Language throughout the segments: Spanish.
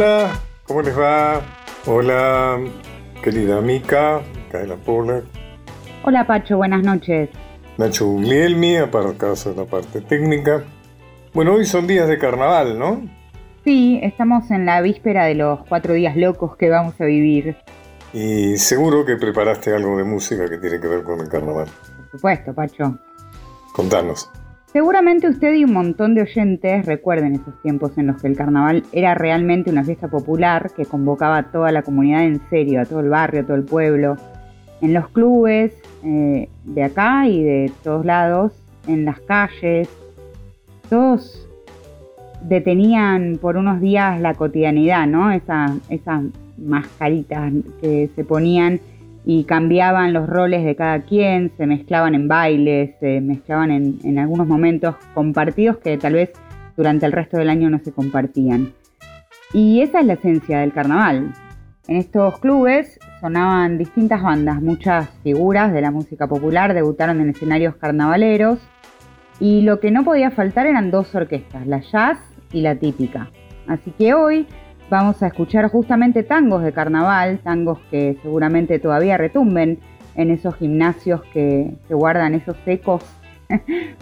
Hola, ¿cómo les va? Hola, querida Mica, de la Pola. Hola Pacho, buenas noches. Nacho Guglielmi, apartados en la parte técnica. Bueno, hoy son días de carnaval, ¿no? Sí, estamos en la víspera de los cuatro días locos que vamos a vivir. Y seguro que preparaste algo de música que tiene que ver con el carnaval. Por supuesto, Pacho. Contanos. Seguramente usted y un montón de oyentes recuerden esos tiempos en los que el carnaval era realmente una fiesta popular que convocaba a toda la comunidad en serio, a todo el barrio, a todo el pueblo, en los clubes eh, de acá y de todos lados, en las calles. Todos detenían por unos días la cotidianidad, ¿no? Esas mascaritas que se ponían y cambiaban los roles de cada quien, se mezclaban en bailes, se mezclaban en, algunos momentos compartidos que tal vez durante el resto del año no se compartían. Y esa es la esencia del carnaval. En estos clubes sonaban distintas bandas, muchas figuras de la música popular debutaron en escenarios carnavaleros y lo que no podía faltar eran dos orquestas, la jazz y la típica. Así que hoy vamos a escuchar justamente tangos de carnaval, tangos que seguramente todavía retumben en esos gimnasios que, guardan esos ecos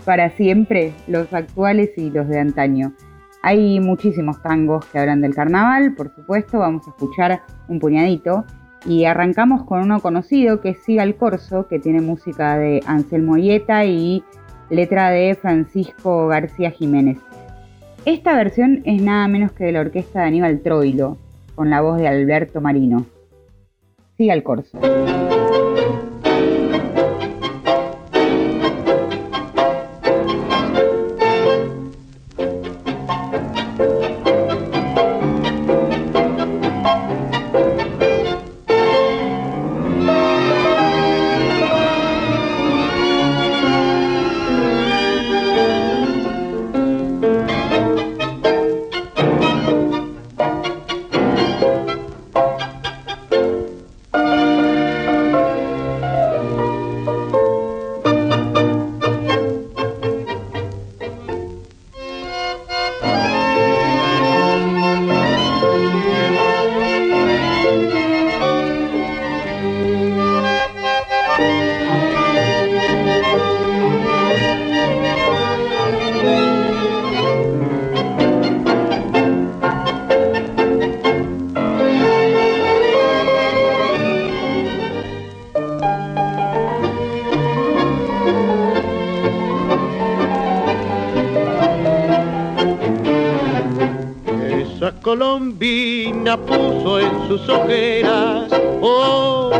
para siempre, los actuales y los de antaño. Hay muchísimos tangos que hablan del carnaval, por supuesto, vamos a escuchar un puñadito y arrancamos con uno conocido que es Siga el Corso, que tiene música de Anselmo Ieta y letra de Francisco García Jiménez. Esta versión es nada menos que de la orquesta de Aníbal Troilo, con la voz de Alberto Marino. Siga el corso.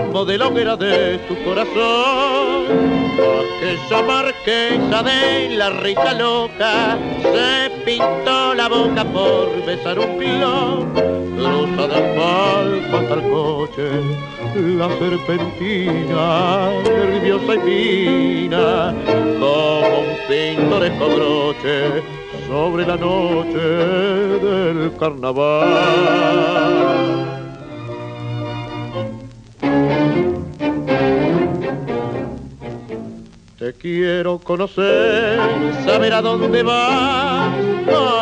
Un modelo que era de su corazón. Aquella marquesa de la rica loca se pintó la boca por besar un pilón. Cruza del palco hasta el coche, la serpentina, nerviosa y fina, como un pintoresco broche sobre la noche del carnaval. Te quiero conocer, saber a dónde vas,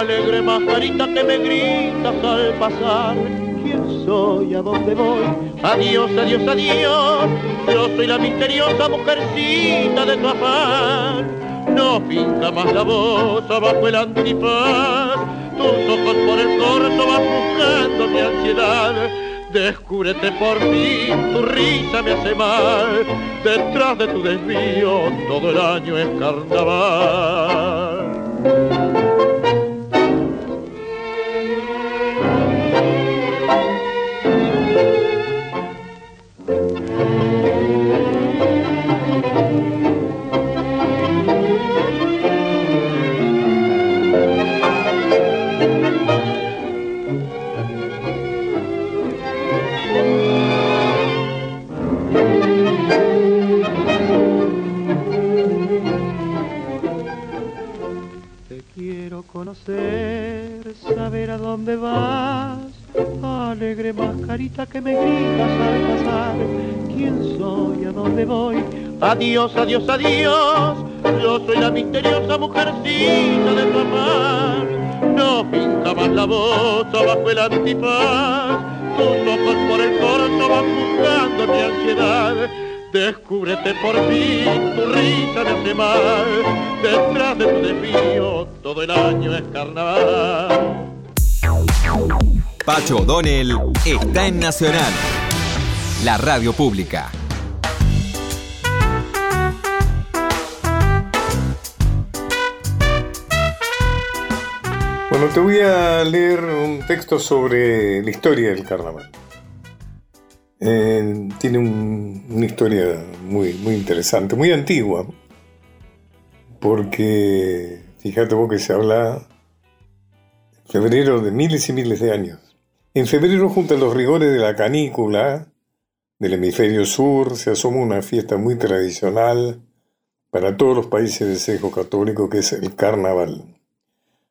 alegre mascarita que me gritas al pasar. ¿Quién soy? ¿A dónde voy? Adiós, adiós, adiós. Yo soy la misteriosa mujercita de tu afán no finca más la voz abajo el antifaz, tus ojos por el corto van buscando mi ansiedad. Descúbrete por mí, tu risa me hace mal, detrás de tu desvío todo el año es carnaval. Saber a dónde vas. Alegre mascarita que me gritas al pasar. ¿Quién soy? ¿A dónde voy? Adiós, adiós, adiós. Yo soy la misteriosa mujercita de tu amar. No más la voz abajo el antifaz, tus ojos por el corto van buscando mi ansiedad. Descúbrete por fin, tu risa me hace mal, detrás de tu desvío todo el año es carnaval. Pacho O'Donnell está en Nacional, la radio pública. Bueno, te voy a leer un texto sobre la historia del carnaval. Eh, tiene una historia muy, muy interesante, muy antigua, porque fíjate vos que se habla en febrero de miles y miles de años. En febrero, junto a los rigores de la canícula del hemisferio sur, se asoma una fiesta muy tradicional para todos los países de sesgo católico, que es el carnaval.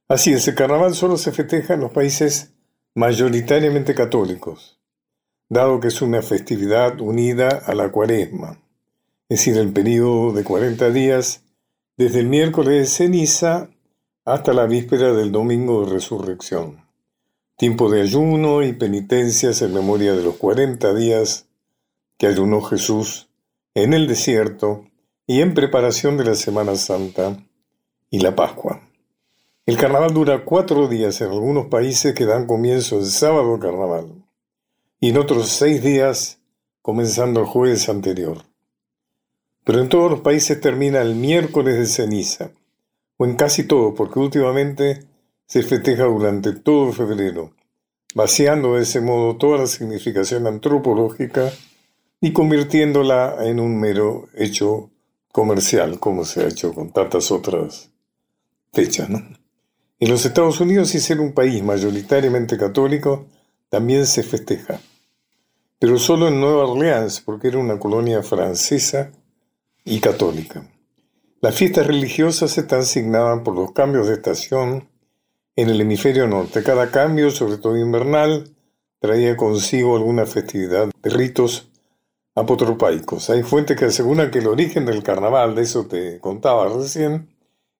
Así es, el carnaval solo se festeja en los países mayoritariamente católicos, dado que es una festividad unida a la cuaresma, es decir, el periodo de 40 días desde el miércoles de ceniza hasta la víspera del domingo de resurrección. Tiempo de ayuno y penitencias en memoria de los 40 días que ayunó Jesús en el desierto y en preparación de la Semana Santa y la Pascua. El carnaval dura cuatro días en algunos países que dan comienzo el sábado carnaval y en otros seis días comenzando el jueves anterior. Pero en todos los países termina el miércoles de ceniza, o en casi todos, porque últimamente se festeja durante todo febrero, vaciando de ese modo toda la significación antropológica y convirtiéndola en un mero hecho comercial, como se ha hecho con tantas otras fechas. En los Estados Unidos, y ser un país mayoritariamente católico, también se festeja, pero solo en Nueva Orleans, porque era una colonia francesa y católica. Las fiestas religiosas están asignadas por los cambios de estación en el hemisferio norte. Cada cambio, sobre todo invernal, traía consigo alguna festividad de ritos apotropaicos. Hay fuentes que aseguran que el origen del carnaval, de eso te contaba recién,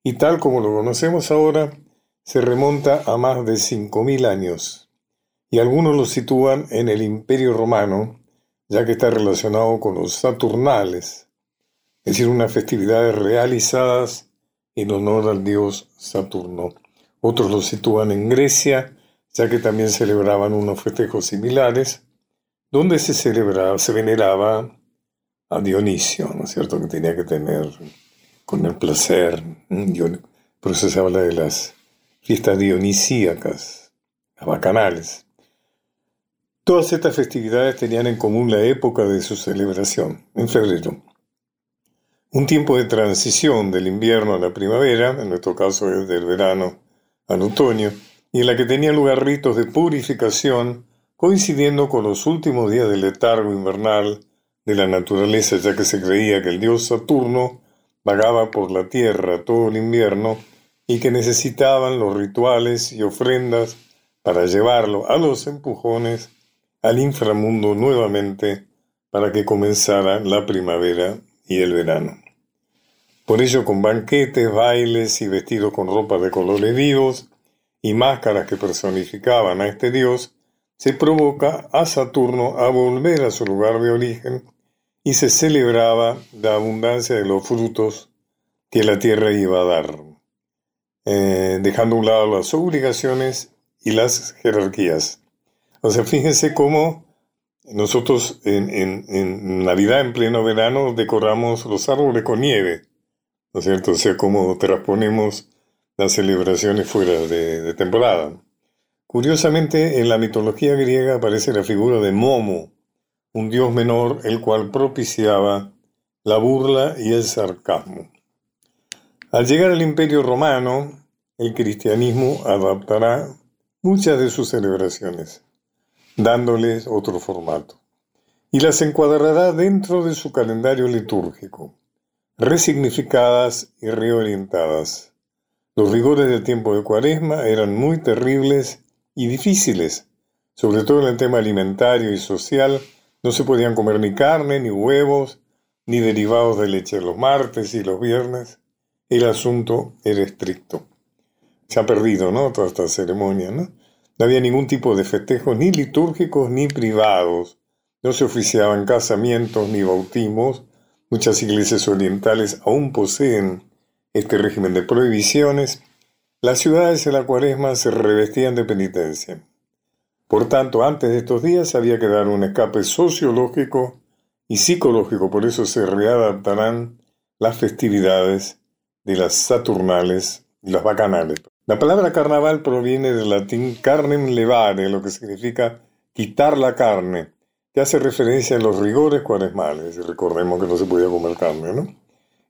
y tal como lo conocemos ahora, se remonta a más de 5.000 años y algunos lo sitúan en el Imperio Romano, ya que está relacionado con los Saturnales, es decir, unas festividades realizadas en honor al dios Saturno. Otros lo sitúan en Grecia, ya que también celebraban unos festejos similares, donde se celebraba, se veneraba a Dionisio, ¿no es cierto?, que tenía que tener con el placer. Por eso se habla de las fiestas dionisíacas, las bacanales. Todas estas festividades tenían en común la época de su celebración, en febrero. Un tiempo de transición del invierno a la primavera, en nuestro caso es del verano al otoño, y en la que tenían lugar ritos de purificación coincidiendo con los últimos días del letargo invernal de la naturaleza, ya que se creía que el dios Saturno vagaba por la tierra todo el invierno y que necesitaban los rituales y ofrendas para llevarlo a los empujones al inframundo nuevamente para que comenzara la primavera y el verano. Por ello, con banquetes, bailes y vestidos con ropa de colores vivos y máscaras que personificaban a este dios, se provoca a Saturno a volver a su lugar de origen y se celebraba la abundancia de los frutos que la tierra iba a dar. Eh, dejando a un lado las obligaciones y las jerarquías. O sea, fíjense cómo nosotros en, Navidad, en pleno verano, decoramos los árboles con nieve, ¿no es cierto? O sea, cómo transponemos las celebraciones fuera de, de temporada. Curiosamente, en la mitología griega aparece la figura de Momo, un dios menor, el cual propiciaba la burla y el sarcasmo. Al llegar al Imperio Romano, el cristianismo adaptará muchas de sus celebraciones, dándoles otro formato, y las encuadrará dentro de su calendario litúrgico, resignificadas y reorientadas. Los rigores del tiempo de Cuaresma eran muy terribles y difíciles, sobre todo en el tema alimentario y social, no se podían comer ni carne, ni huevos, ni derivados de leche los martes y los viernes, el asunto era estricto. Se ha perdido, ¿no? Toda esta ceremonia, ¿no? No había ningún tipo de festejos, ni litúrgicos ni privados. No se oficiaban casamientos ni bautismos. Muchas iglesias orientales aún poseen este régimen de prohibiciones. Las ciudades en la cuaresma se revestían de penitencia. Por tanto, antes de estos días había que dar un escape sociológico y psicológico, por eso se readaptarán las festividades de las Saturnales y las Bacanales. La palabra carnaval proviene del latín carnem levare, lo que significa quitar la carne, que hace referencia a los rigores cuaresmales. Recordemos que no se podía comer carne, ¿no?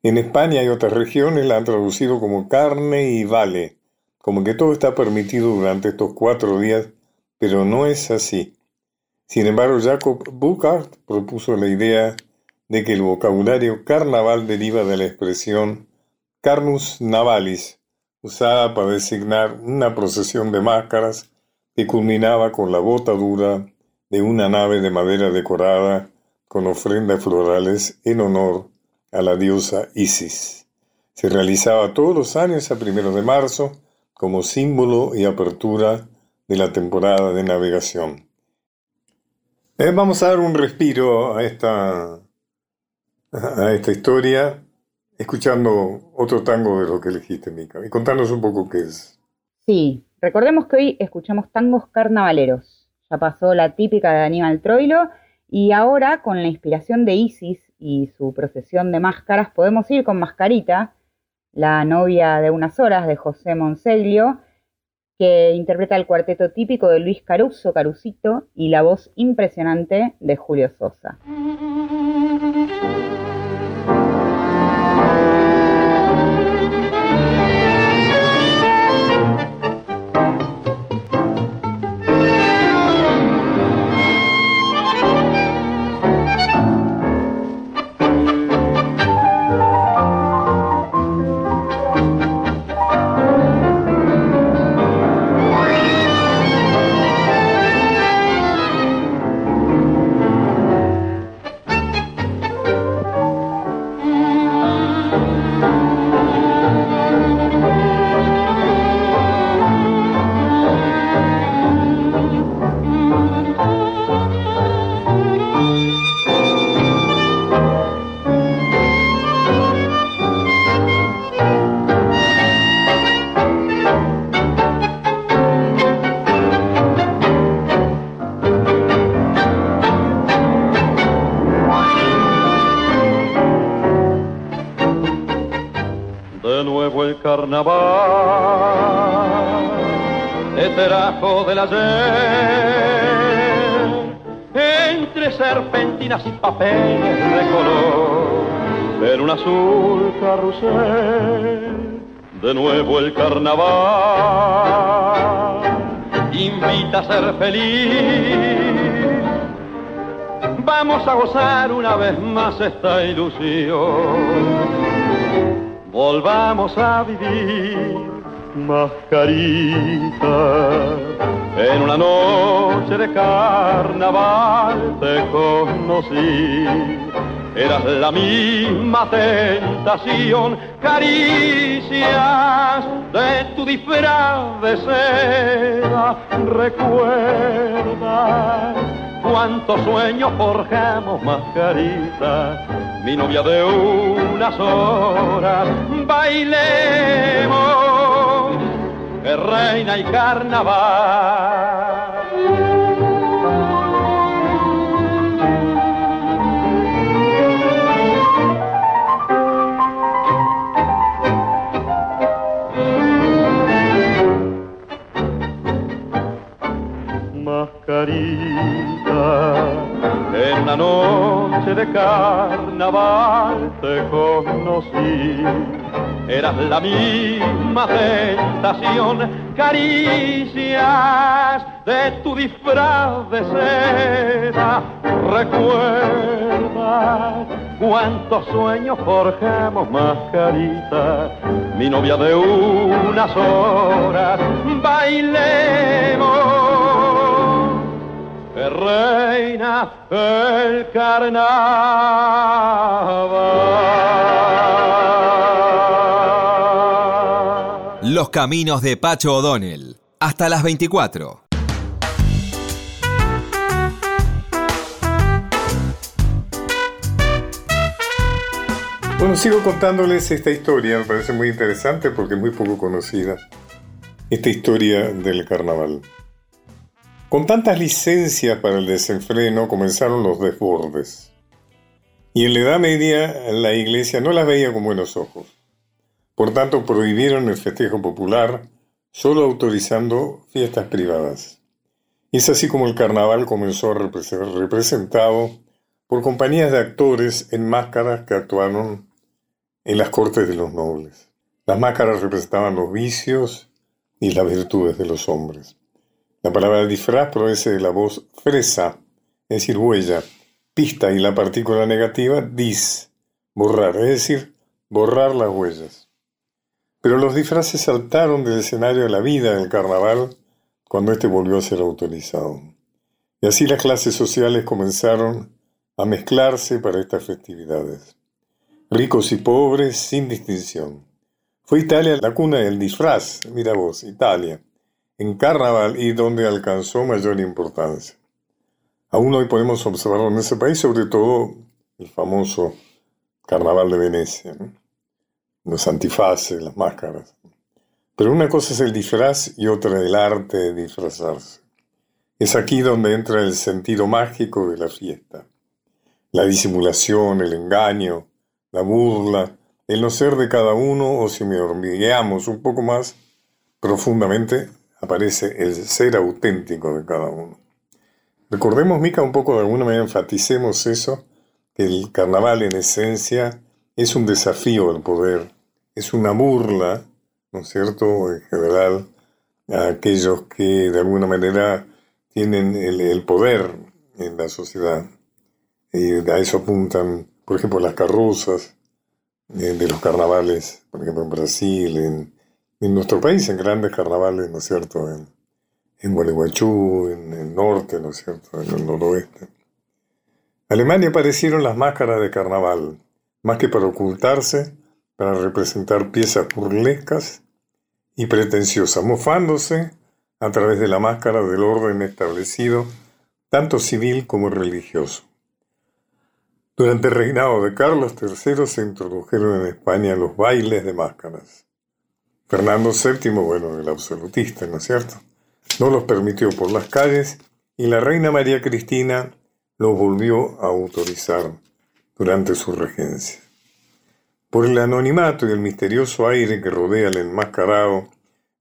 En España y otras regiones la han traducido como carne y vale, como que todo está permitido durante estos cuatro días, pero no es así. Sin embargo, Jacob Burckhardt propuso la idea de que el vocabulario carnaval deriva de la expresión carnus navalis, usada para designar una procesión de máscaras que culminaba con la botadura de una nave de madera decorada con ofrendas florales en honor a la diosa Isis. Se realizaba todos los años a primeros de marzo como símbolo y apertura de la temporada de navegación. Eh, vamos a dar un respiro a esta a esta historia escuchando otro tango de lo que elegiste, Mica. Y contanos un poco qué es. Sí, recordemos que hoy escuchamos tangos carnavaleros. Ya pasó la típica de Aníbal Troilo y ahora con la inspiración de Isis y su procesión de máscaras podemos ir con Mascarita, la novia de unas horas de José Monseglio, que interpreta el cuarteto típico de Luis Caruso, Carucito, y la voz impresionante de Julio Sosa. Entre serpentinas y papeles de color, en un azul carrusel, de nuevo el carnaval invita a ser feliz. Vamos a gozar una vez más esta ilusión. Volvamos a vivir mascarita en una noche de carnaval te conocí. Eras la misma tentación, caricias de tu disfraz de seda. Recuerda cuántos sueños forjamos, mascarita, mi novia de unas horas. Bailemos reina y carnaval. Mascarita, en la noche de carnaval te conocí eras la misma tentación, caricias de tu disfraz de seda. Recuerda cuántos sueños forjamos, mascarita, mi novia de unas horas, bailemos. Que reina el carnaval Los caminos de Pacho O'Donnell. Hasta las 24. Bueno, sigo contándoles esta historia, me parece muy interesante porque es muy poco conocida. Esta historia del carnaval. Con tantas licencias para el desenfreno comenzaron los desbordes. Y en la Edad Media la iglesia no las veía con buenos ojos. Por tanto, prohibieron el festejo popular, solo autorizando fiestas privadas. Es así como el carnaval comenzó a ser representado por compañías de actores en máscaras que actuaron en las cortes de los nobles. Las máscaras representaban los vicios y las virtudes de los hombres. La palabra disfraz proviene de la voz fresa, es decir, huella, pista y la partícula negativa dis, borrar, es decir, borrar las huellas. Pero los disfraces saltaron del escenario de la vida del carnaval cuando éste volvió a ser autorizado. Y así las clases sociales comenzaron a mezclarse para estas festividades. Ricos y pobres sin distinción. Fue Italia la cuna del disfraz, mira vos, Italia, en carnaval y donde alcanzó mayor importancia. Aún hoy podemos observarlo en ese país, sobre todo el famoso carnaval de Venecia los antifaces, las máscaras. Pero una cosa es el disfraz y otra el arte de disfrazarse. Es aquí donde entra el sentido mágico de la fiesta. La disimulación, el engaño, la burla, el no ser de cada uno o si me hormigueamos un poco más profundamente, aparece el ser auténtico de cada uno. Recordemos, Mica, un poco de alguna manera enfaticemos eso, que el carnaval en esencia es un desafío al poder, es una burla, ¿no es cierto?, en general, a aquellos que de alguna manera tienen el, poder en la sociedad. Y a eso apuntan, por ejemplo, las carrozas eh, de los carnavales, por ejemplo, en Brasil, en, nuestro país, en grandes carnavales, ¿no es cierto?, en, en en el norte, ¿no es cierto?, en el noroeste. Alemania aparecieron las máscaras de carnaval, más que para ocultarse, para representar piezas burlescas y pretenciosas, mofándose a través de la máscara del orden establecido, tanto civil como religioso. Durante el reinado de Carlos III se introdujeron en España los bailes de máscaras. Fernando VII, bueno, el absolutista, ¿no es cierto? No los permitió por las calles y la reina María Cristina los volvió a autorizar durante su regencia. Por el anonimato y el misterioso aire que rodea al enmascarado,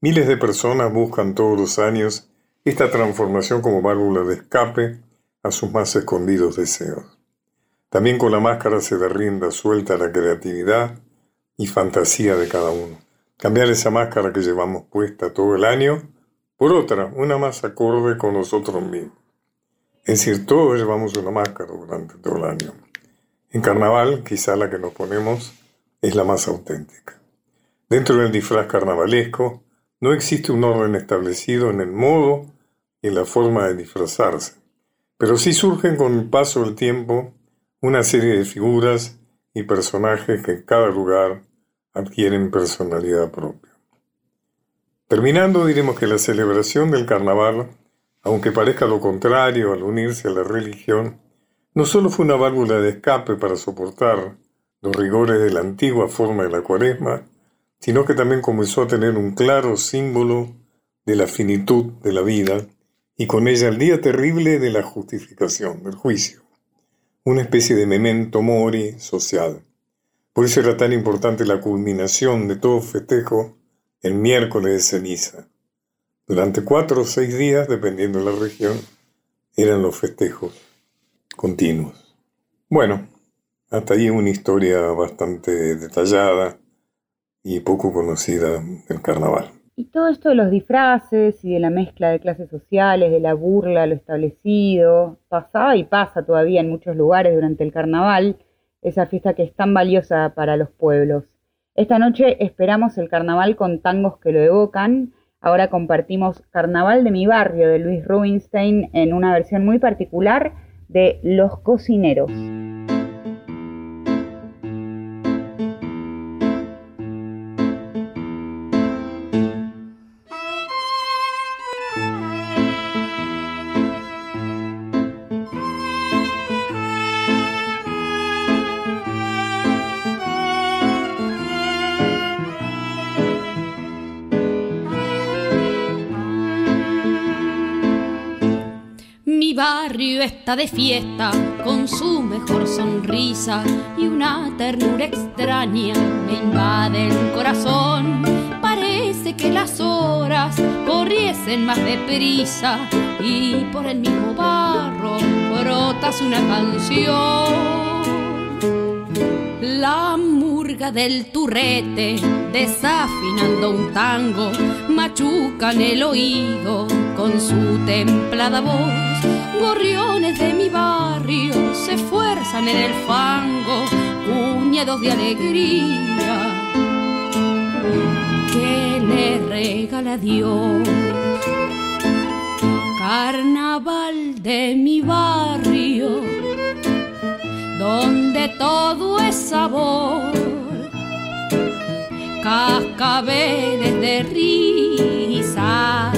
miles de personas buscan todos los años esta transformación como válvula de escape a sus más escondidos deseos. También con la máscara se da rienda suelta a la creatividad y fantasía de cada uno. Cambiar esa máscara que llevamos puesta todo el año por otra, una más acorde con nosotros mismos. Es decir, todos llevamos una máscara durante todo el año. En carnaval, quizá la que nos ponemos es la más auténtica. Dentro del disfraz carnavalesco no existe un orden establecido en el modo y la forma de disfrazarse, pero sí surgen con el paso del tiempo una serie de figuras y personajes que en cada lugar adquieren personalidad propia. Terminando, diremos que la celebración del carnaval, aunque parezca lo contrario al unirse a la religión, no solo fue una válvula de escape para soportar los rigores de la antigua forma de la cuaresma, sino que también comenzó a tener un claro símbolo de la finitud de la vida y con ella el día terrible de la justificación, del juicio, una especie de memento mori social. Por eso era tan importante la culminación de todo festejo el miércoles de ceniza. Durante cuatro o seis días, dependiendo de la región, eran los festejos continuos. Bueno, hasta allí una historia bastante detallada y poco conocida del carnaval. Y todo esto de los disfraces y de la mezcla de clases sociales, de la burla, lo establecido, pasaba y pasa todavía en muchos lugares durante el carnaval, esa fiesta que es tan valiosa para los pueblos. Esta noche esperamos el carnaval con tangos que lo evocan. Ahora compartimos Carnaval de mi barrio de Luis Rubinstein en una versión muy particular de Los Cocineros. Está de fiesta con su mejor sonrisa y una ternura extraña me invade el corazón. Parece que las horas corriesen más deprisa y por el mismo barro brotas una canción. La murga del turrete, desafinando un tango, machuca en el oído con su templada voz. Gorriones de mi barrio se esfuerzan en el fango, puñados de alegría que le regala Dios. Carnaval de mi barrio donde todo es sabor. Cascabeles de risas,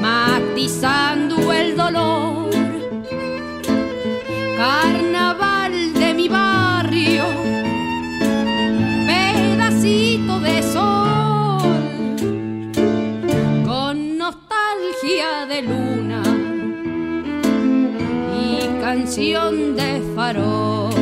matizando el dolor. Carnaval de mi barrio, pedacito de sol, con nostalgia de luna y canción de farol.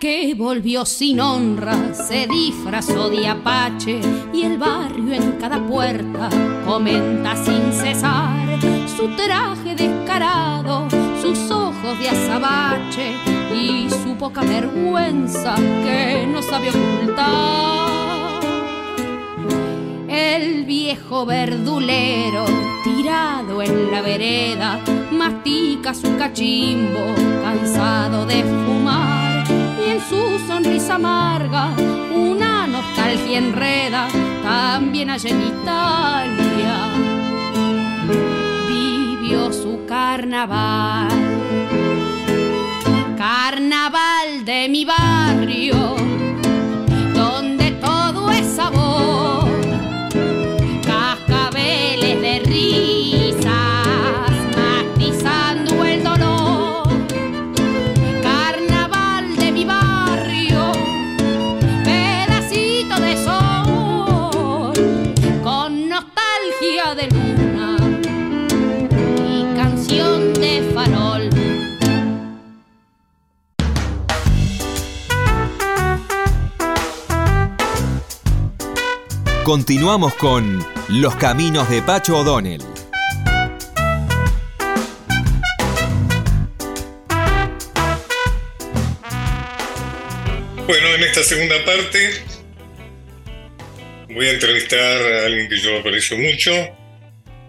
Que volvió sin honra se disfrazó de apache y el barrio en cada puerta comenta sin cesar su traje descarado, sus ojos de azabache y su poca vergüenza que no sabe ocultar. El viejo verdulero tirado en la vereda mastica su cachimbo cansado de fumar su sonrisa amarga una nostalgia enreda, también allá en Italia vivió su carnaval. Carnaval de mi barrio Continuamos con Los Caminos de Pacho O'Donnell. Bueno, en esta segunda parte voy a entrevistar a alguien que yo aprecio mucho,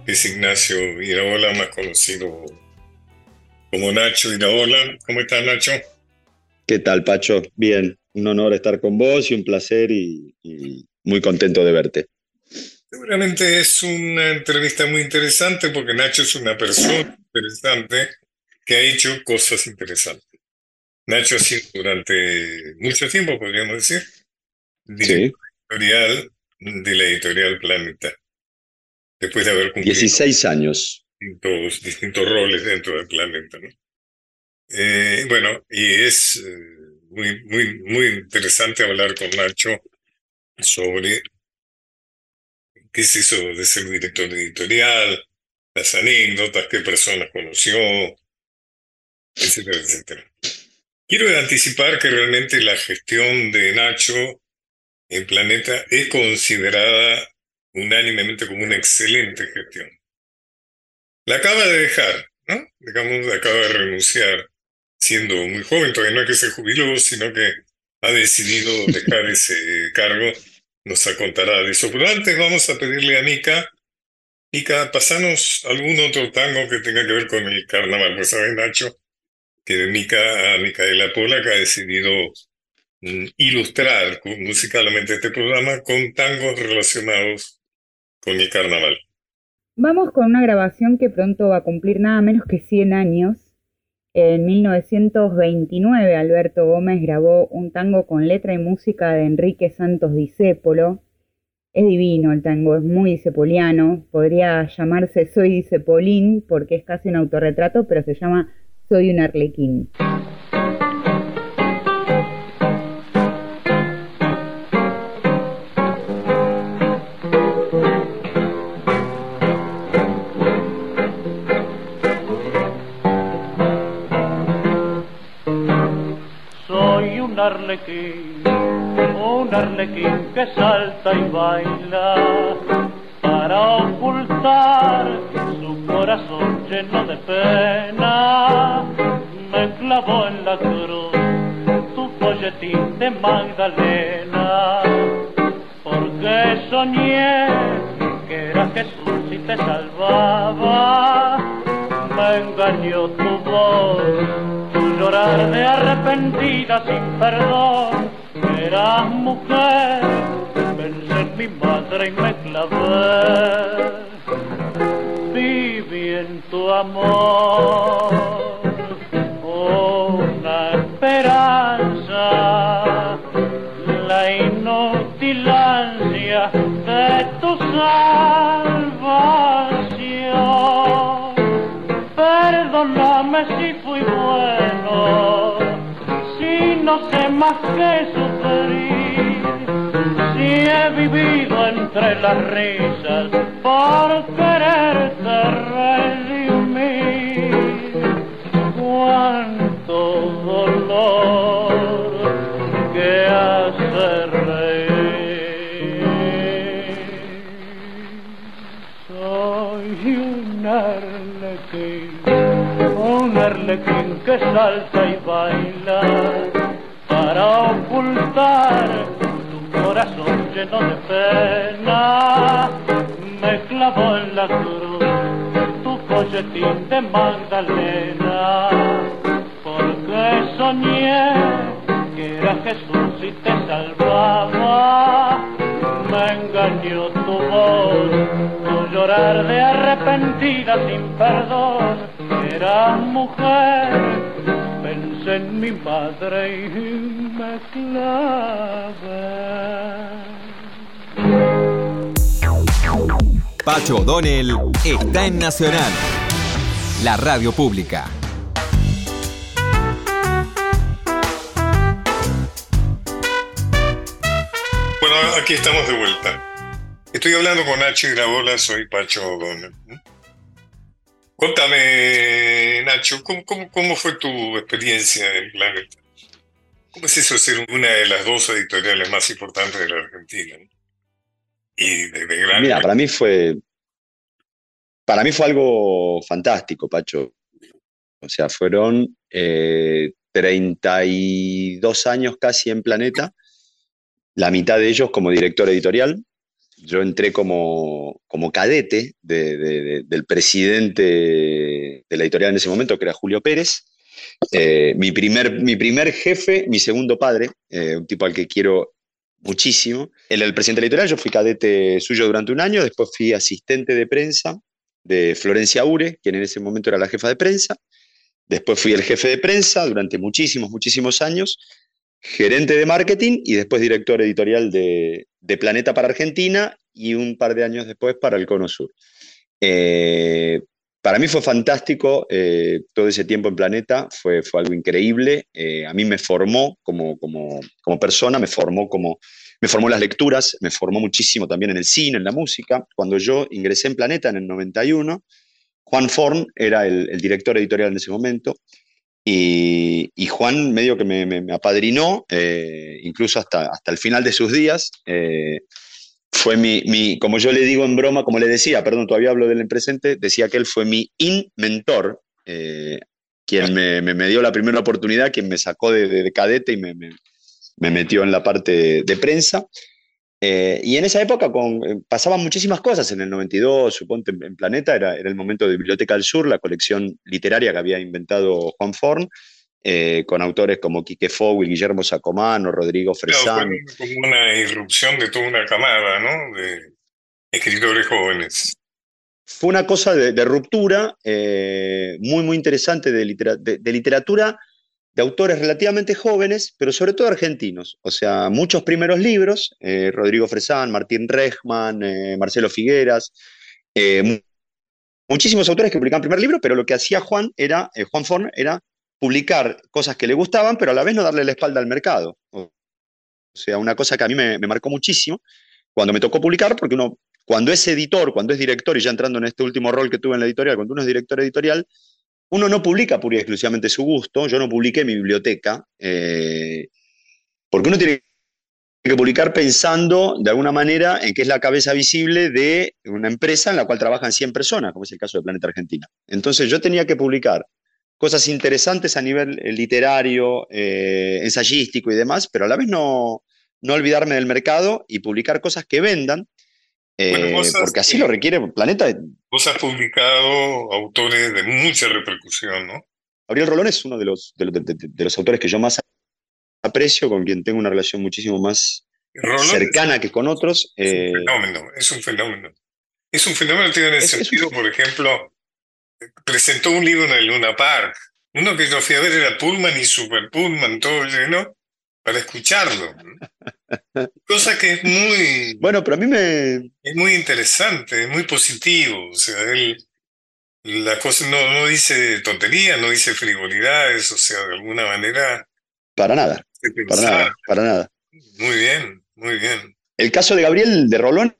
es Ignacio Iraola, más conocido como Nacho Iraola. ¿Cómo estás, Nacho? ¿Qué tal, Pacho? Bien, un honor estar con vos y un placer y muy contento de verte. Seguramente es una entrevista muy interesante porque Nacho es una persona interesante que ha hecho cosas interesantes. Nacho ha sido durante mucho tiempo, podríamos decir, editorial de la editorial Planeta. Después de haber cumplido 16 años. Distintos, distintos roles dentro del planeta. Eh, bueno, y es eh, muy, muy, muy interesante hablar con Nacho sobre qué se hizo de ser director editorial, las anécdotas, qué personas conoció, etcétera, etcétera. Quiero anticipar que realmente la gestión de Nacho en Planeta es considerada unánimemente como una excelente gestión. La acaba de dejar, ¿no? Digamos, acaba de renunciar siendo muy joven, todavía no es que se jubiló, sino que ha decidido dejar ese cargo, nos contará de eso. Pero antes vamos a pedirle a Mica, Mica, pasanos algún otro tango que tenga que ver con el carnaval. Pues sabes, Nacho, que Mica a Micaela Pola que ha decidido mm, ilustrar musicalmente este programa con tangos relacionados con el carnaval. Vamos con una grabación que pronto va a cumplir nada menos que 100 años en 1929 Alberto Gómez grabó un tango con letra y música de Enrique Santos Discépolo. Es divino el tango, es muy dicepoliano, podría llamarse Soy Dicepolín porque es casi un autorretrato, pero se llama Soy un arlequín. Arlequín, un arlequín que salta y baila para ocultar su corazón lleno de pena. Me clavó en la cruz tu folletín de Magdalena, porque soñé que era Jesús y te salvaba. Me engañó tu voz llorar de arrepentida sin perdón. Eras mujer, pensé en mi madre y me clavé. Viví en tu amor más que sufrir, si he vivido entre las risas por quererte redimir. Cuánto dolor que hace reír. Soy un arlequín, un arlequín que salta y baila para ocultar tu corazón lleno de pena. Me clavó en la cruz tu folletín de Magdalena, porque soñé que era Jesús y te salvaba. Me engañó tu voz, tu llorar de arrepentida sin perdón. Eras mujer, en mi madre y me clavé. Pacho O'Donnell está en Nacional, la radio pública. Bueno, aquí estamos de vuelta. Estoy hablando con Nacho Grabola, soy Pacho O'Donnell. Cuéntame, Nacho, ¿cómo, cómo, cómo fue tu experiencia en Planeta? ¿Cómo es eso ser una de las dos editoriales más importantes de la Argentina? Y de, de gran... Mira, para mí fue. Para mí fue algo fantástico, Pacho. O sea, fueron eh, 32 años casi en Planeta, la mitad de ellos como director editorial. Yo entré como, como cadete de- de- de- del presidente de la editorial en ese momento, que era Julio Pérez. Eh, mi, primer, mi primer jefe, mi segundo padre, eh, un tipo al que quiero muchísimo. Él era el presidente de la editorial, yo fui cadete suyo durante un año, después fui asistente de prensa de Florencia Ure, quien en ese momento era la jefa de prensa. Después fui el jefe de prensa durante muchísimos, muchísimos años, gerente de marketing y después director editorial de, de Planeta para Argentina y un par de años después para el Cono Sur. Eh, para mí fue fantástico eh, todo ese tiempo en Planeta, fue, fue algo increíble. Eh, a mí me formó como, como, como persona, me formó como, me formó las lecturas, me formó muchísimo también en el cine, en la música. Cuando yo ingresé en Planeta en el 91, Juan Forn era el, el director editorial en ese momento. Y, Juan medio que me, me- apadrinó, eh, incluso hasta, hasta el final de sus días. eh, fue mi, mi- como yo le digo en broma, como le decía, perdón, todavía hablo del en presente, decía que él fue mi in-mentor, eh, quien me, me- dio la primera oportunidad, quien me sacó de, de- de cadete y me metió en la parte de prensa. Eh, y en esa época con, eh, pasaban muchísimas cosas. En el 92, suponte, en, en Planeta, era, era el momento de Biblioteca del Sur, la colección literaria que había inventado Juan Forn, eh, con autores como Quique Fowell, Guillermo Sacomano, Rodrigo Claro, Fresán. fue como una irrupción de toda una camada, ¿no? De escritores jóvenes. Fue una cosa de, de ruptura muy, muy interesante de, litera- de- de literatura de autores relativamente jóvenes, pero sobre todo argentinos. O sea, muchos primeros libros, eh, Rodrigo Fresán, Martín Rechman, eh, Marcelo Figueras, eh, muchísimos autores que publicaban primer libro, pero lo que hacía Juan era, Juan Forn, era publicar cosas que le gustaban, pero a la vez no darle la espalda al mercado. O sea, una cosa que a mí me, me marcó muchísimo cuando me tocó publicar, porque uno, cuando es editor, cuando es director, y ya entrando en este último rol que tuve en la editorial, cuando uno es director editorial, uno no publica pura y exclusivamente su gusto, yo no publiqué mi biblioteca, eh, porque uno tiene que publicar pensando de alguna manera en que es la cabeza visible de una empresa en la cual trabajan 100 personas, como es el caso de Planeta Argentina. Entonces yo tenía que publicar cosas interesantes a nivel eh, literario, eh, ensayístico y demás, pero a la vez no, no olvidarme del mercado y publicar cosas que vendan eh, porque así lo requiere Planeta. Vos has publicado autores de mucha repercusión, ¿no? Gabriel Rolón es uno de los, de, los autores que yo más aprecio, con quien tengo una relación muchísimo más cercana que con otros. Es un eh, fenómeno, es un fenómeno. Es un fenómeno tiene el sentido, por ejemplo, presentó un libro en el Luna Park. Uno que yo fui a ver era Pullman y Super Pullman, todo lleno, para escucharlo. Cosa que es muy... Bueno, pero a mí me... Es muy interesante, es muy positivo. O sea, él la cosa no, no dice tonterías, no dice frivolidades, o sea, de alguna manera... Para nada, para nada, para nada. Muy bien, muy bien. El caso de Gabriel de Rolón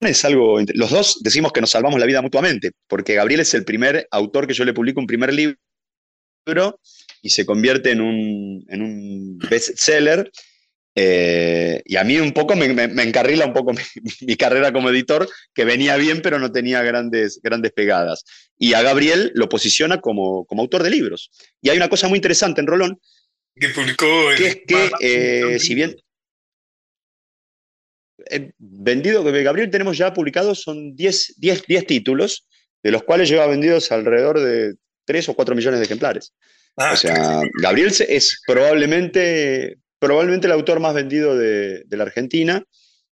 es algo... Los dos decimos que nos salvamos la vida mutuamente, porque Gabriel es el primer autor que yo le publico un primer libro y se convierte en un, en un bestseller eh, y a mí un poco me, encarrila un poco mi, carrera como editor, que venía bien, pero no tenía grandes, grandes pegadas. Y a Gabriel lo posiciona como, como autor de libros. Y hay una cosa muy interesante en Rolón, que publicó que es que, eh, si bien vendido, Gabriel tenemos ya publicados, son 10, 10, 10 títulos, de los cuales lleva vendidos alrededor de 3 o 4 millones de ejemplares. Ah, o sea, Gabriel es probablemente probablemente el autor más vendido de, la Argentina.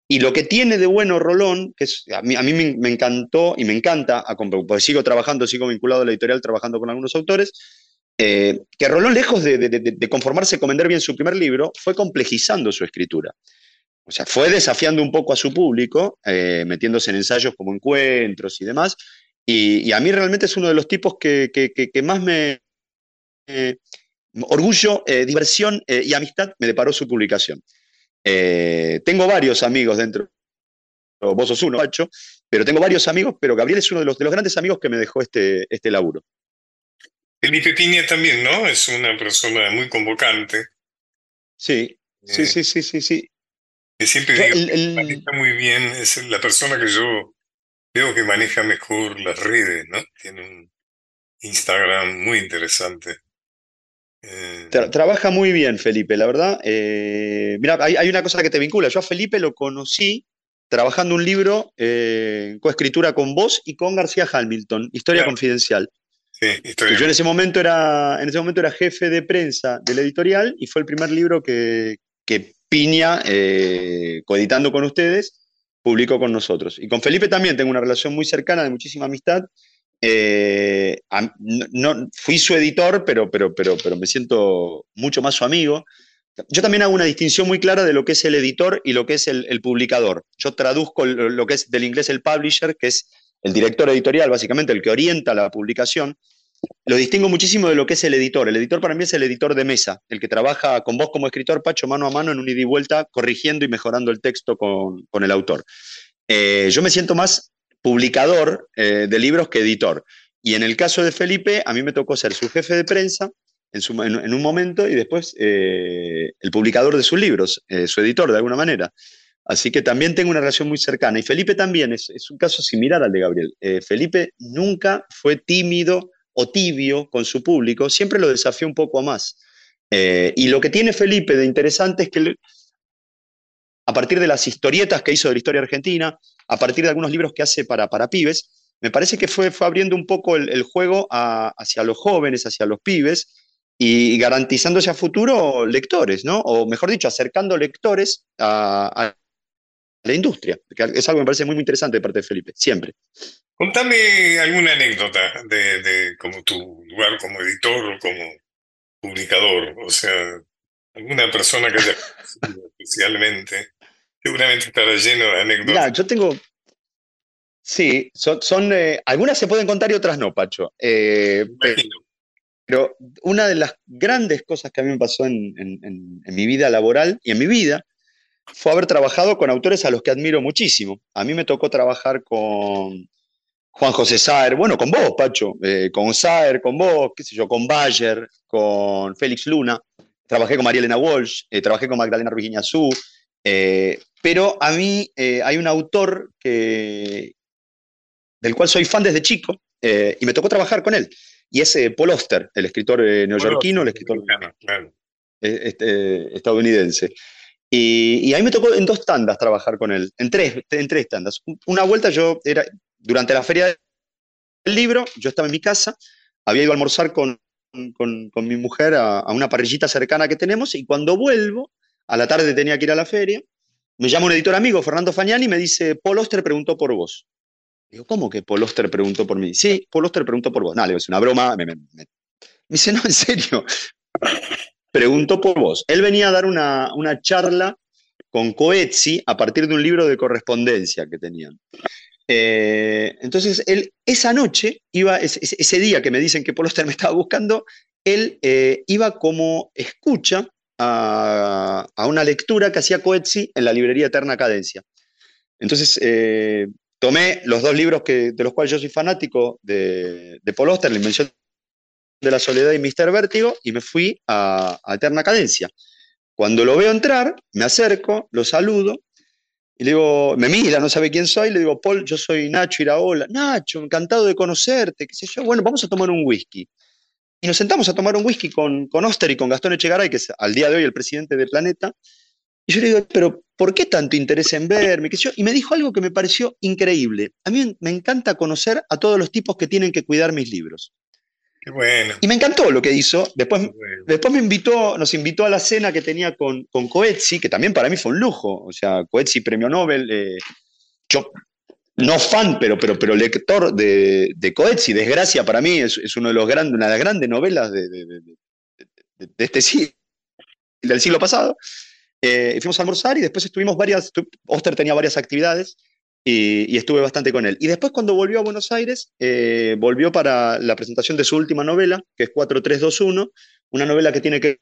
Y lo que tiene de bueno Rolón, que es, a mí, a mí me, encantó y me encanta, porque sigo trabajando, sigo vinculado a la editorial, trabajando con algunos autores, eh, que Rolón, lejos de, conformarse con vender bien su primer libro, fue complejizando su escritura. O sea, fue desafiando un poco a su público, eh, metiéndose en ensayos como encuentros y demás. Y, a mí realmente es uno de los tipos que, más me, eh, orgullo, eh, diversión eh, y amistad me deparó su publicación. Tengo varios amigos dentro, vos sos uno, Pacho, pero tengo varios amigos, pero Gabriel es uno de los, de los grandes amigos que me dejó este, este laburo. Felipe Piña también, ¿no? Es una persona muy convocante. Sí, sí, sí, sí, sí, sí. Que siempre digo, está muy bien, es la persona que yo veo que maneja mejor las redes, ¿no? Tiene un Instagram muy interesante. Eh, trabaja muy bien, Felipe, la verdad. Eh, mira, hay, una cosa que te vincula. Yo a Felipe lo conocí trabajando un libro, eh, coescritura con vos y con García Hamilton, Historia Confidencial. Sí, historia. Yo en ese, momento era, en ese momento era jefe de prensa de la editorial y fue el primer libro que, que Piña, coeditando con ustedes, publicó con nosotros. Y con Felipe también tengo una relación muy cercana, de muchísima amistad. Eh, no, fui su editor, pero, pero, pero, pero me siento mucho más su amigo. Yo también hago una distinción muy clara de lo que es el editor y lo que es el, publicador. Yo traduzco lo que es del inglés el publisher, que es el director editorial, básicamente el que orienta la publicación. Lo distingo muchísimo de lo que es el editor. El editor para mí es el editor de mesa, el que trabaja con vos como escritor, Pacho, mano a mano en un ida y vuelta, corrigiendo y mejorando el texto con, el autor. Eh, yo me siento más publicador eh, de libros que editor. Y en el caso de Felipe, a mí me tocó ser su jefe de prensa en, un momento y después eh, el publicador de sus libros, eh, su editor de alguna manera. Así que también tengo una relación muy cercana. Y Felipe también es, un caso similar al de Gabriel. Felipe nunca fue tímido o tibio con su público, siempre lo desafió un poco más. y lo que tiene Felipe de interesante es que a partir de las historietas que hizo de la historia argentina, a partir de algunos libros que hace para, para pibes, me parece que fue, fue abriendo un poco el, juego hacia los jóvenes, hacia los pibes, y garantizándose a futuro lectores, ¿no? O mejor dicho, acercando lectores a, la industria, que es algo que me parece muy, muy interesante de parte de Felipe, siempre. Contame alguna anécdota de, de como tu lugar como editor o como publicador, o sea, alguna persona que haya especialmente, seguramente estará lleno de anécdotas. Mira, yo tengo, Sí, son, son eh, algunas se pueden contar y otras no, Pacho. Eh, pero, una de las grandes cosas que a mí me pasó en, mi vida laboral y en mi vida fue haber trabajado con autores a los que admiro muchísimo. A mí me tocó trabajar con Juan José Saer, bueno, con vos, Pacho, eh, con Saer, con vos, qué sé yo, con Bayer, con Félix Luna. Trabajé con María Elena Walsh, trabajé con Magdalena Ruiz Guiñazú, pero a mí hay un autor que, del cual soy fan desde chico, eh, y me tocó trabajar con él. Y es eh, Paul Oster, el escritor eh, neoyorquino, el escritor este, estadounidense. Y, a mí me tocó en dos tandas trabajar con él, en tres, en tres tandas. Una vuelta yo era, durante la feria del libro, yo estaba en mi casa, había ido a almorzar con, con, mi mujer a, a, una parrillita cercana que tenemos, y cuando vuelvo, a la tarde tenía que ir a la feria, me llama un editor amigo, Fernando Fagnani, y me dice, Paul Oster preguntó por vos. Digo, ¿cómo que Paul Oster preguntó por mí? Sí, Paul Oster preguntó por vos. No, le es una broma. Me, dice, no, en serio. Preguntó por vos. Él venía a dar una, charla con Coetzee a partir de un libro de correspondencia que tenían. Eh, entonces, él esa noche, iba, ese, día que me dicen que Paul Oster me estaba buscando, él eh, iba como escucha a, una lectura que hacía Coetzee en la librería Eterna Cadencia. Entonces, eh, tomé los dos libros que, de los cuales yo soy fanático de, de Paul Auster, La Invención de la Soledad y Mister Vértigo, y me fui a, Eterna Cadencia. Cuando lo veo entrar, me acerco, lo saludo, y le digo, me mira, no sabe quién soy, le digo, Paul, yo soy Nacho Iraola. Nacho, encantado de conocerte, qué sé yo. Bueno, vamos a tomar un whisky. Y nos sentamos a tomar un whisky con, con Oster y con Gastón Echegaray, que es al día de hoy el presidente de Planeta. Y yo le digo, pero ¿por qué tanto interés en verme? Y me dijo algo que me pareció increíble. A mí me encanta conocer a todos los tipos que tienen que cuidar mis libros. Qué bueno. Y me encantó lo que hizo. Después, después me invitó, nos invitó a la cena que tenía con, con Coetzee, que también para mí fue un lujo. O sea, Coetzee, premio Nobel. Eh, yo, no fan, pero, pero, pero lector de, de Coetzee. Desgracia para mí es, es uno de los grandes, una de las grandes novelas de, este siglo, del siglo pasado. Eh, fuimos a almorzar y después estuvimos varias, Oster tenía varias actividades y, estuve bastante con él. Y después cuando volvió a Buenos Aires, eh, volvió para la presentación de su última novela, que es 4321, una novela que tiene que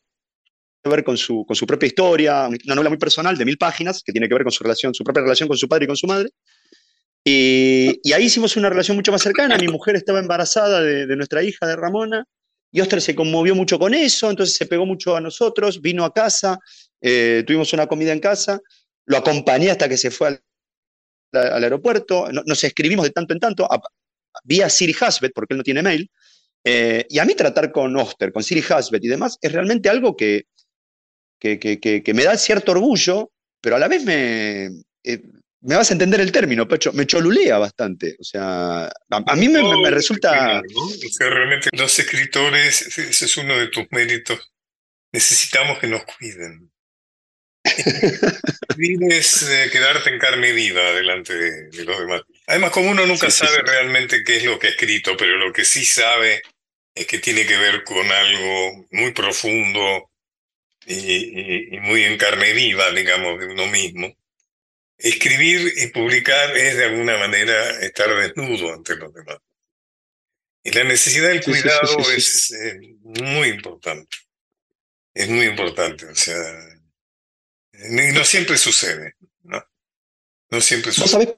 ver con su, con su propia historia, una novela muy personal de mil páginas, que tiene que ver con su relación, su propia relación con su padre y con su madre. Y, ahí hicimos una relación mucho más cercana. Mi mujer estaba embarazada de, de nuestra hija, de Ramona, y Oster se conmovió mucho con eso, entonces se pegó mucho a nosotros, vino a casa, eh, tuvimos una comida en casa, lo acompañé hasta que se fue al, aeropuerto, nos escribimos de tanto en tanto, vía Siri Hasbet, porque él no tiene mail, eh, y a mí tratar con Oster, con Siri Hasbet y demás, es realmente algo que, que, me da cierto orgullo, pero a la vez me, eh, me vas a entender el término, Pecho, me cholulea bastante. O sea, a, mí me, resulta. O sea, realmente los escritores, ese es uno de tus méritos. Necesitamos que nos cuiden. es eh, quedarte en carne viva delante de, los demás. Además, como uno nunca sabe realmente qué es lo que ha escrito, pero lo que sí sabe es que tiene que ver con algo muy profundo y, muy en carne viva, digamos, de uno mismo. Escribir y publicar es de alguna manera estar desnudo ante los demás. Y la necesidad del cuidado es eh, muy importante. Es muy importante. O sea, no siempre sucede, ¿no? No siempre sucede. sabes,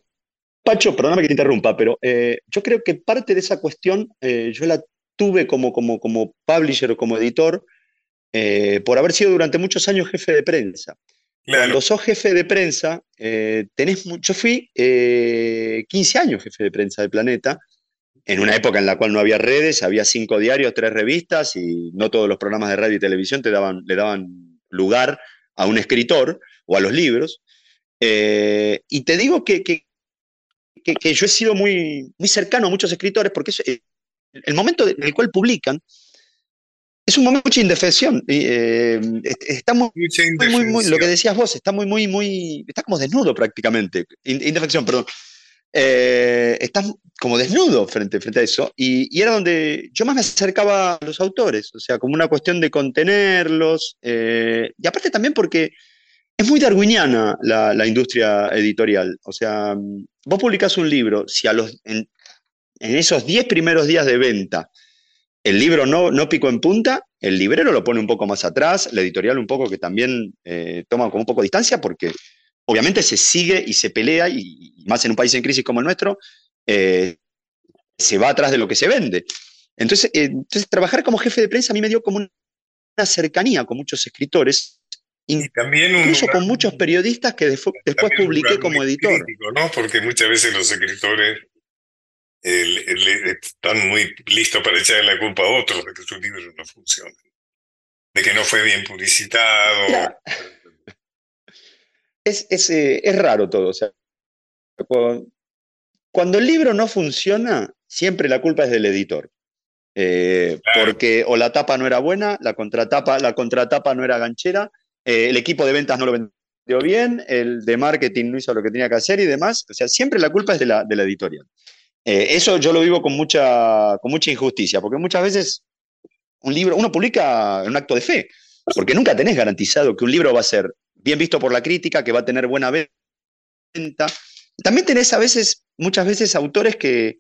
Pacho, perdóname que te interrumpa, pero eh, yo creo que parte de esa cuestión eh, yo la tuve como, como, como publisher o como editor eh, por haber sido durante muchos años jefe de prensa. Cuando sos jefe de prensa, tenés, yo fui 15 años jefe de prensa de Planeta, en una época en la cual no había redes, había cinco diarios, tres revistas y no todos los programas de radio y televisión te daban, le daban lugar a un escritor o a los libros. Eh, y te digo que, que, que, yo he sido muy, muy cercano a muchos escritores porque es, eh, el momento en el cual publican es un momento de mucha indefensión. Eh, está muy, muy, lo que decías vos, está muy, muy, muy, está como desnudo prácticamente. Indefección, perdón. eh, estás como desnudo frente, frente a eso, y, era donde yo más me acercaba a los autores, o sea, como una cuestión de contenerlos, eh, y aparte también porque es muy darwiniana la, industria editorial, o sea, vos publicás un libro, si a los, en, esos 10 primeros días de venta el libro no, no picó en punta, el librero lo pone un poco más atrás, la editorial un poco que también eh, toma como un poco de distancia porque obviamente se sigue y se pelea, y, más en un país en crisis como el nuestro, eh, se va atrás de lo que se vende. Entonces, eh, entonces, trabajar como jefe de prensa a mí me dio como una cercanía con muchos escritores, y también incluso con muchos periodistas que después publiqué como editor. ¿no? Porque muchas veces los escritores están muy listos para echarle la culpa a otros de que su libro no funciona, de que no fue bien publicitado. Es, es, eh, es, raro todo. O sea, cuando el libro no funciona, siempre la culpa es del editor. Eh, porque o la tapa no era buena, la contratapa, la contratapa no era ganchera, eh, el equipo de ventas no lo vendió bien, el de marketing no hizo lo que tenía que hacer y demás. O sea, siempre la culpa es de la, de la editorial. Eh, eso yo lo vivo con mucha, con mucha injusticia, porque muchas veces un libro, uno publica en un acto de fe, porque nunca tenés garantizado que un libro va a ser bien visto por la crítica, que va a tener buena venta. También tenés a veces, muchas veces, autores que,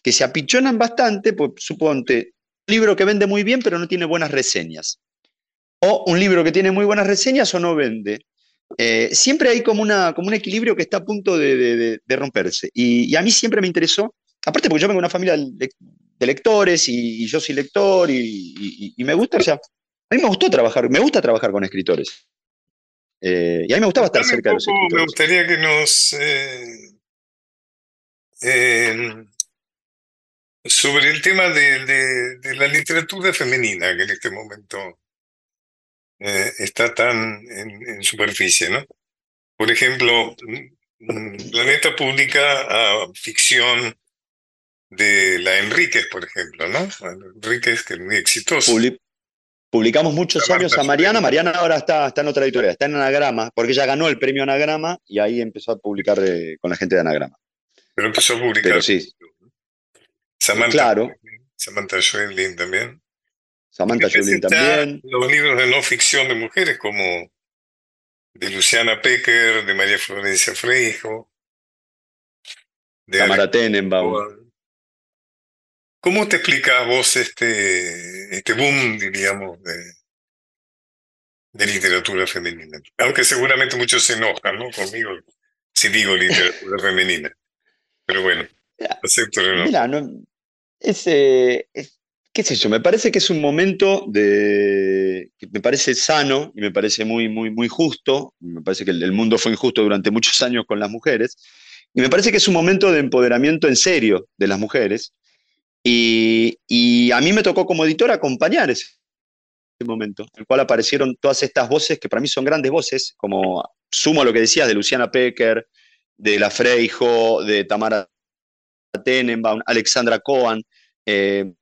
que se apichonan bastante, pues suponte, un libro que vende muy bien pero no tiene buenas reseñas. O un libro que tiene muy buenas reseñas o no vende. Eh, siempre hay como, una, como un equilibrio que está a punto de, romperse. Y, a mí siempre me interesó, aparte porque yo vengo de una familia de lectores y, yo soy lector y, me gusta, o sea, a mí me gustó trabajar, me gusta trabajar con escritores. Eh, y a mí me gustaba estar cerca de los escritores. Me gustaría que nos... Eh, sobre el tema de, de, la literatura femenina, que en este momento eh, está tan en, superficie, ¿no? Por ejemplo, mm, mm, Planeta publica ah, ficción de la Enríquez, por ejemplo, ¿no? Enríquez, que es muy exitoso. publicamos muchos años a Mariana. Mariana ahora está, está en otra editorial, está en Anagrama, porque ella ganó el premio Anagrama y ahí empezó a publicar con la gente de Anagrama. Pero empezó a publicar. Pero sí. Samantha, claro. Samantha también. Samantha Schweblin también. Los libros de no ficción de mujeres como de Luciana Pecker, de María Florencia Freijo, de Tamara Tenenbaum. ¿Cómo te explicas vos este, este boom, diríamos, de, de literatura femenina? Aunque seguramente muchos se enojan ¿no? conmigo si digo literatura femenina. Pero bueno, acepto no. Mira, no, es, qué sé yo, me parece que es un momento de, que me parece sano y me parece muy, muy, muy justo. Me parece que el, mundo fue injusto durante muchos años con las mujeres. Y me parece que es un momento de empoderamiento en serio de las mujeres. Y, a mí me tocó como editor acompañar ese momento, en el cual aparecieron todas estas voces que para mí son grandes voces, como sumo a lo que decías de Luciana Pecker, de La Freijo, de Tamara Tenenbaum, Alexandra Cohen, eh,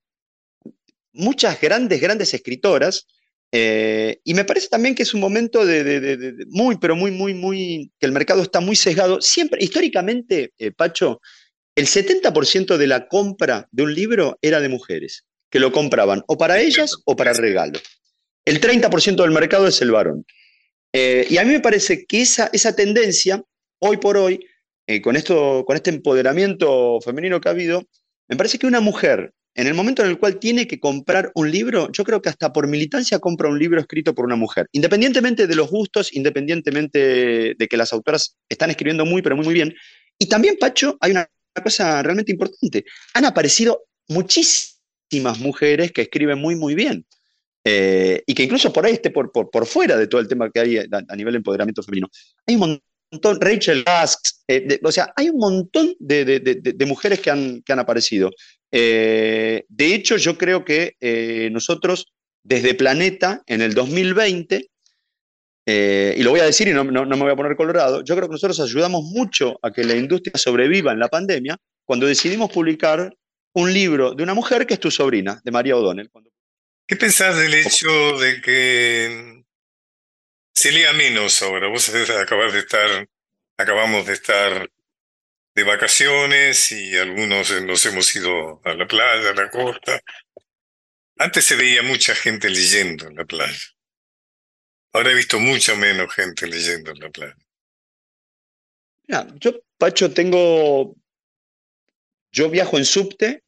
muchas grandes, grandes escritoras. Eh, y me parece también que es un momento de, muy, pero muy, muy, muy, que el mercado está muy sesgado. Siempre, históricamente, eh, Pacho, el 70% de la compra de un libro era de mujeres, que lo compraban o para ellas o para regalo. El 30% del mercado es el varón. Eh, y a mí me parece que esa, esa tendencia, hoy por hoy, con, esto, con este empoderamiento femenino que ha habido, me parece que una mujer en el momento en el cual tiene que comprar un libro, yo creo que hasta por militancia compra un libro escrito por una mujer, independientemente de los gustos, independientemente de que las autoras están escribiendo muy, pero muy, muy bien. Y también, Pacho, hay una cosa realmente importante. Han aparecido muchísimas mujeres que escriben muy, muy bien. Eh, y que incluso por ahí esté por, por, fuera de todo el tema que hay a, nivel de empoderamiento femenino. Hay un montón Rachel Asks, eh, o sea, hay un montón de, mujeres que han, que han aparecido. Eh, de hecho, yo creo que nosotros, desde Planeta, en el 2020, y lo voy a decir y no, no, me voy a poner colorado, yo creo que nosotros ayudamos mucho a que la industria sobreviva en la pandemia cuando decidimos publicar un libro de una mujer que es tu sobrina, de María O'Donnell. ¿Qué pensás del hecho de que se lía menos ahora. Vos acabas de estar, acabamos de estar de vacaciones y algunos nos hemos ido a la playa, a la costa. Antes se veía mucha gente leyendo en la playa. Ahora he visto mucha menos gente leyendo en la playa. yo, Pacho, tengo. Yo viajo en subte.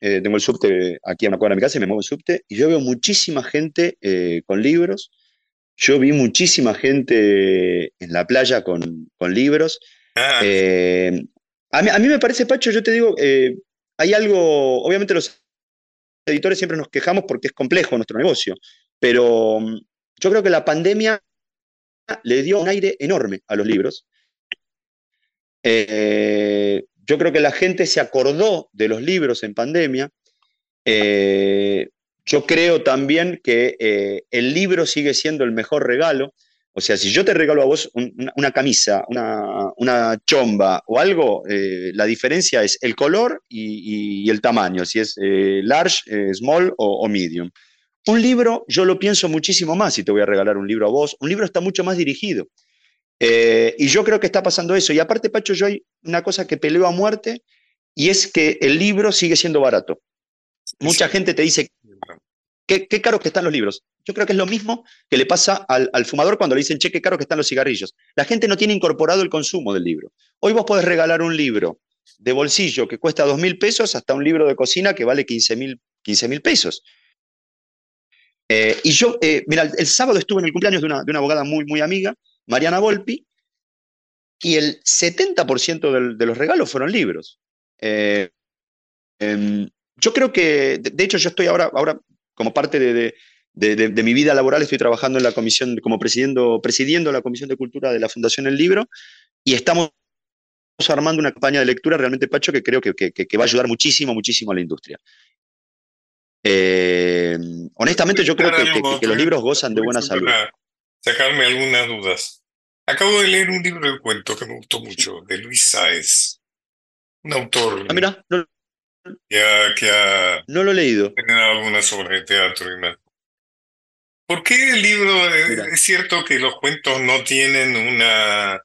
Eh, tengo el subte aquí a una cuadra de mi casa y me muevo en subte. Y yo veo muchísima gente eh, con libros. Yo vi muchísima gente en la playa con, con libros. Ah. Eh, a, mí, a, mí, me parece, Pacho, yo te digo, hay algo, obviamente los editores siempre nos quejamos porque es complejo nuestro negocio, pero mm, yo creo que la pandemia le dio un aire enorme a los libros. Eh, yo creo que la gente se acordó de los libros en pandemia. yo creo también que el libro sigue siendo el mejor regalo. O sea, si yo te regalo a vos una, camisa, una, chomba o algo, eh, la diferencia es el color y, el tamaño, si es eh, large, eh, small o, medium. Un libro, yo lo pienso muchísimo más si te voy a regalar un libro a vos. Un libro está mucho más dirigido. y yo creo que está pasando eso. Y aparte, Pacho, yo hay una cosa que peleo a muerte y es que el libro sigue siendo barato. Mucha gente te dice, qué, qué caros que están los libros. Yo creo que es lo mismo que le pasa al, fumador cuando le dicen, che, qué caro que están los cigarrillos. La gente no tiene incorporado el consumo del libro. Hoy vos podés regalar un libro de bolsillo que cuesta dos mil pesos hasta un libro de cocina que vale 15 mil pesos. Eh, y yo, eh, mira, el, sábado estuve en el cumpleaños de una, de una abogada muy, muy amiga, Mariana Volpi, y el 70% de los regalos fueron libros. Eh, em, yo creo que, de, hecho, yo estoy ahora, ahora como parte de, mi vida laboral, estoy trabajando en la comisión, como presidiendo, presidiendo la Comisión de Cultura de la Fundación El Libro, y estamos armando una campaña de lectura realmente, Pacho, que creo que, va a ayudar muchísimo, muchísimo a la industria. Eh, honestamente, yo creo que, los libros gozan de buena salud. Sacarme algunas dudas. Acabo de leer un libro de cuentos que me gustó mucho, de Luis Sáez, un autor ah, mira, que ha, no lo he leído. tenido algunas sobre teatro y más. ¿Por qué el libro, eh, es cierto que los cuentos no tienen una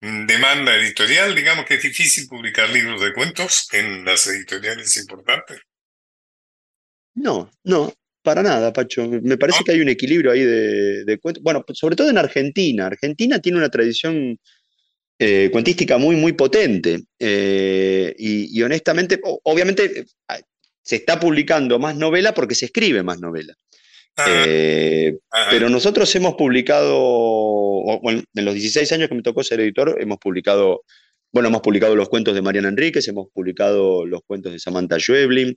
demanda editorial? Digamos que es difícil publicar libros de cuentos en las editoriales importantes. No, no, para nada, Pacho. Me parece que hay un equilibrio ahí de, de cuentos. Bueno, sobre todo en Argentina. Argentina tiene una tradición eh, cuentística muy, muy potente. Eh, y, honestamente, obviamente eh, se está publicando más novela porque se escribe más novela. Pero nosotros hemos publicado, en los 16 años que me tocó ser editor, hemos publicado, bueno, hemos publicado los cuentos de Mariana Enríquez, hemos publicado los cuentos de Samantha Schweblin,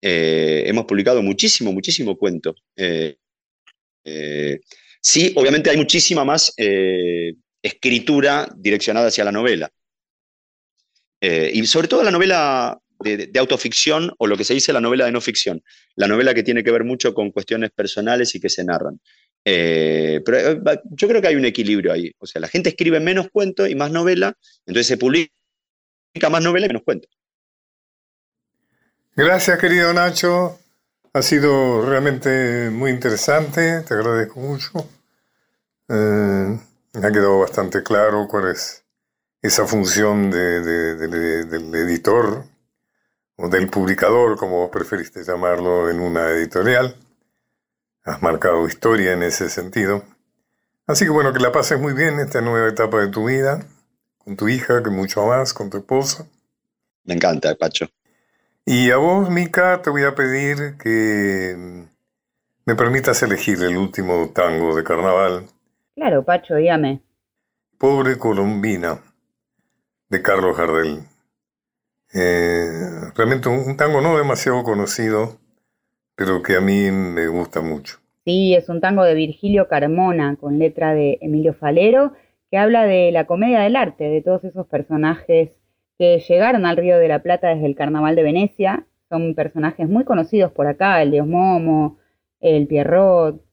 hemos publicado muchísimo, muchísimo cuento. sí, obviamente hay muchísima más escritura direccionada hacia la novela. Eh, y sobre todo la novela de, autoficción o lo que se dice la novela de no ficción, la novela que tiene que ver mucho con cuestiones personales y que se narran. Eh, pero eh, yo creo que hay un equilibrio ahí. O sea, la gente escribe menos cuentos y más novela, entonces se publica más novela y menos cuentos. Gracias, querido Nacho. Ha sido realmente muy interesante. Te agradezco mucho. Me ha quedado bastante claro cuál es esa función del editor o del publicador, como vos preferiste llamarlo en una editorial. Has marcado historia en ese sentido. Así que bueno, que la pases muy bien esta nueva etapa de tu vida, con tu hija, que mucho más, con tu esposa. Me encanta, Pacho. Y a vos, Mica, te voy a pedir que me permitas elegir el último tango de carnaval Claro, Pacho, dígame. Pobre Colombina, de Carlos Gardel. Eh, realmente un, tango no demasiado conocido, pero que a mí me gusta mucho. Sí, es un tango de Virgilio Carmona, con letra de Emilio Falero, que habla de la comedia del arte, de todos esos personajes que llegaron al Río de la Plata desde el Carnaval de Venecia. Son personajes muy conocidos por acá, el Dios Momo, el Pierrot,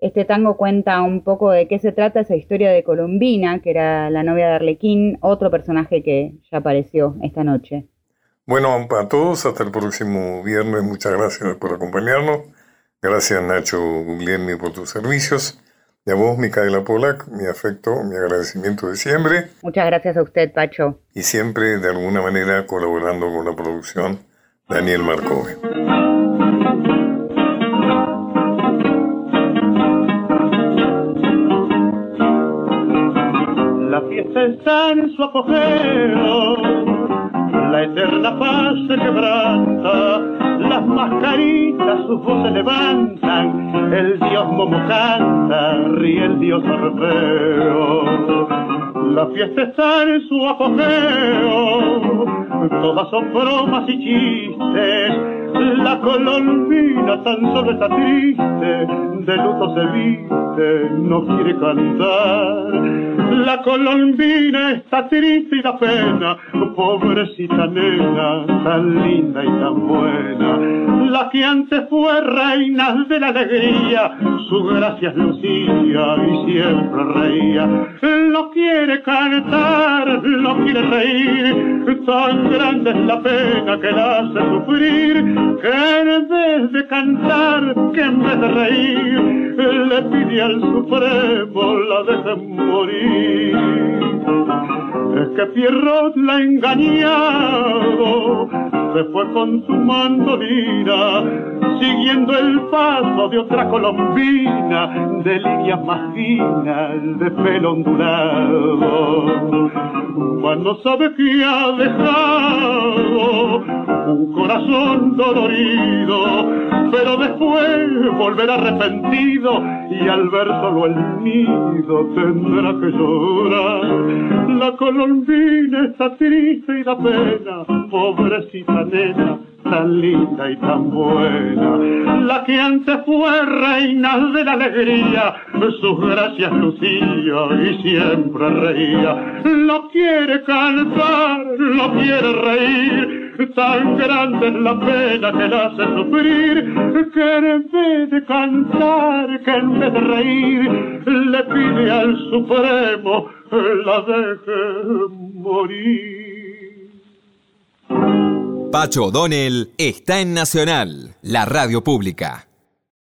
este tango cuenta un poco de qué se trata esa historia de Colombina, que era la novia de Arlequín, otro personaje que ya apareció esta noche. Bueno, a todos, hasta el próximo viernes. Muchas gracias por acompañarnos. Gracias Nacho Guglielmi por tus servicios. Y a vos, Micaela Polak, mi afecto, mi agradecimiento de siempre. Muchas gracias a usted, Pacho. Y siempre, de alguna manera, colaborando con la producción, Daniel Marcove. La fiesta está en su apogeo, la eterna paz se quebranta las mascaritas sus voces levantan, el dios Momo canta, ríe el dios Orfeo. La fiesta está en su apogeo, todas son bromas y chistes, la colombina tan solo está triste, de luto se viste, no quiere cantar. La colombina está triste y da pena, pobrecita nena, tan linda y tan buena. La que antes fue reina de la alegría, su gracia lucía y siempre reía. No quiere cantar, no quiere reír, tan grande es la pena que la hace sufrir que en vez de cantar, que en vez de reír, le pide al Supremo la deje morir. Es que Pierrot la engañado, se fue con su mandolina, siguiendo el paso de otra colombina, de línea más fina, de pelo ondulado. No sabe que ha dejado un corazón dolorido, pero después volverá arrepentido y al ver solo el nido tendrá que llorar. La colombina está triste y da pena, pobrecita nena tan linda y tan buena, la que antes fue reina de la alegría, sus gracias lucía y siempre reía, lo quiere cantar, lo quiere reír, tan grande es la pena que la hace sufrir, que en vez de cantar, que en vez de reír, le pide al Supremo la deje morir. Pacho O'Donnell está en Nacional, la radio pública.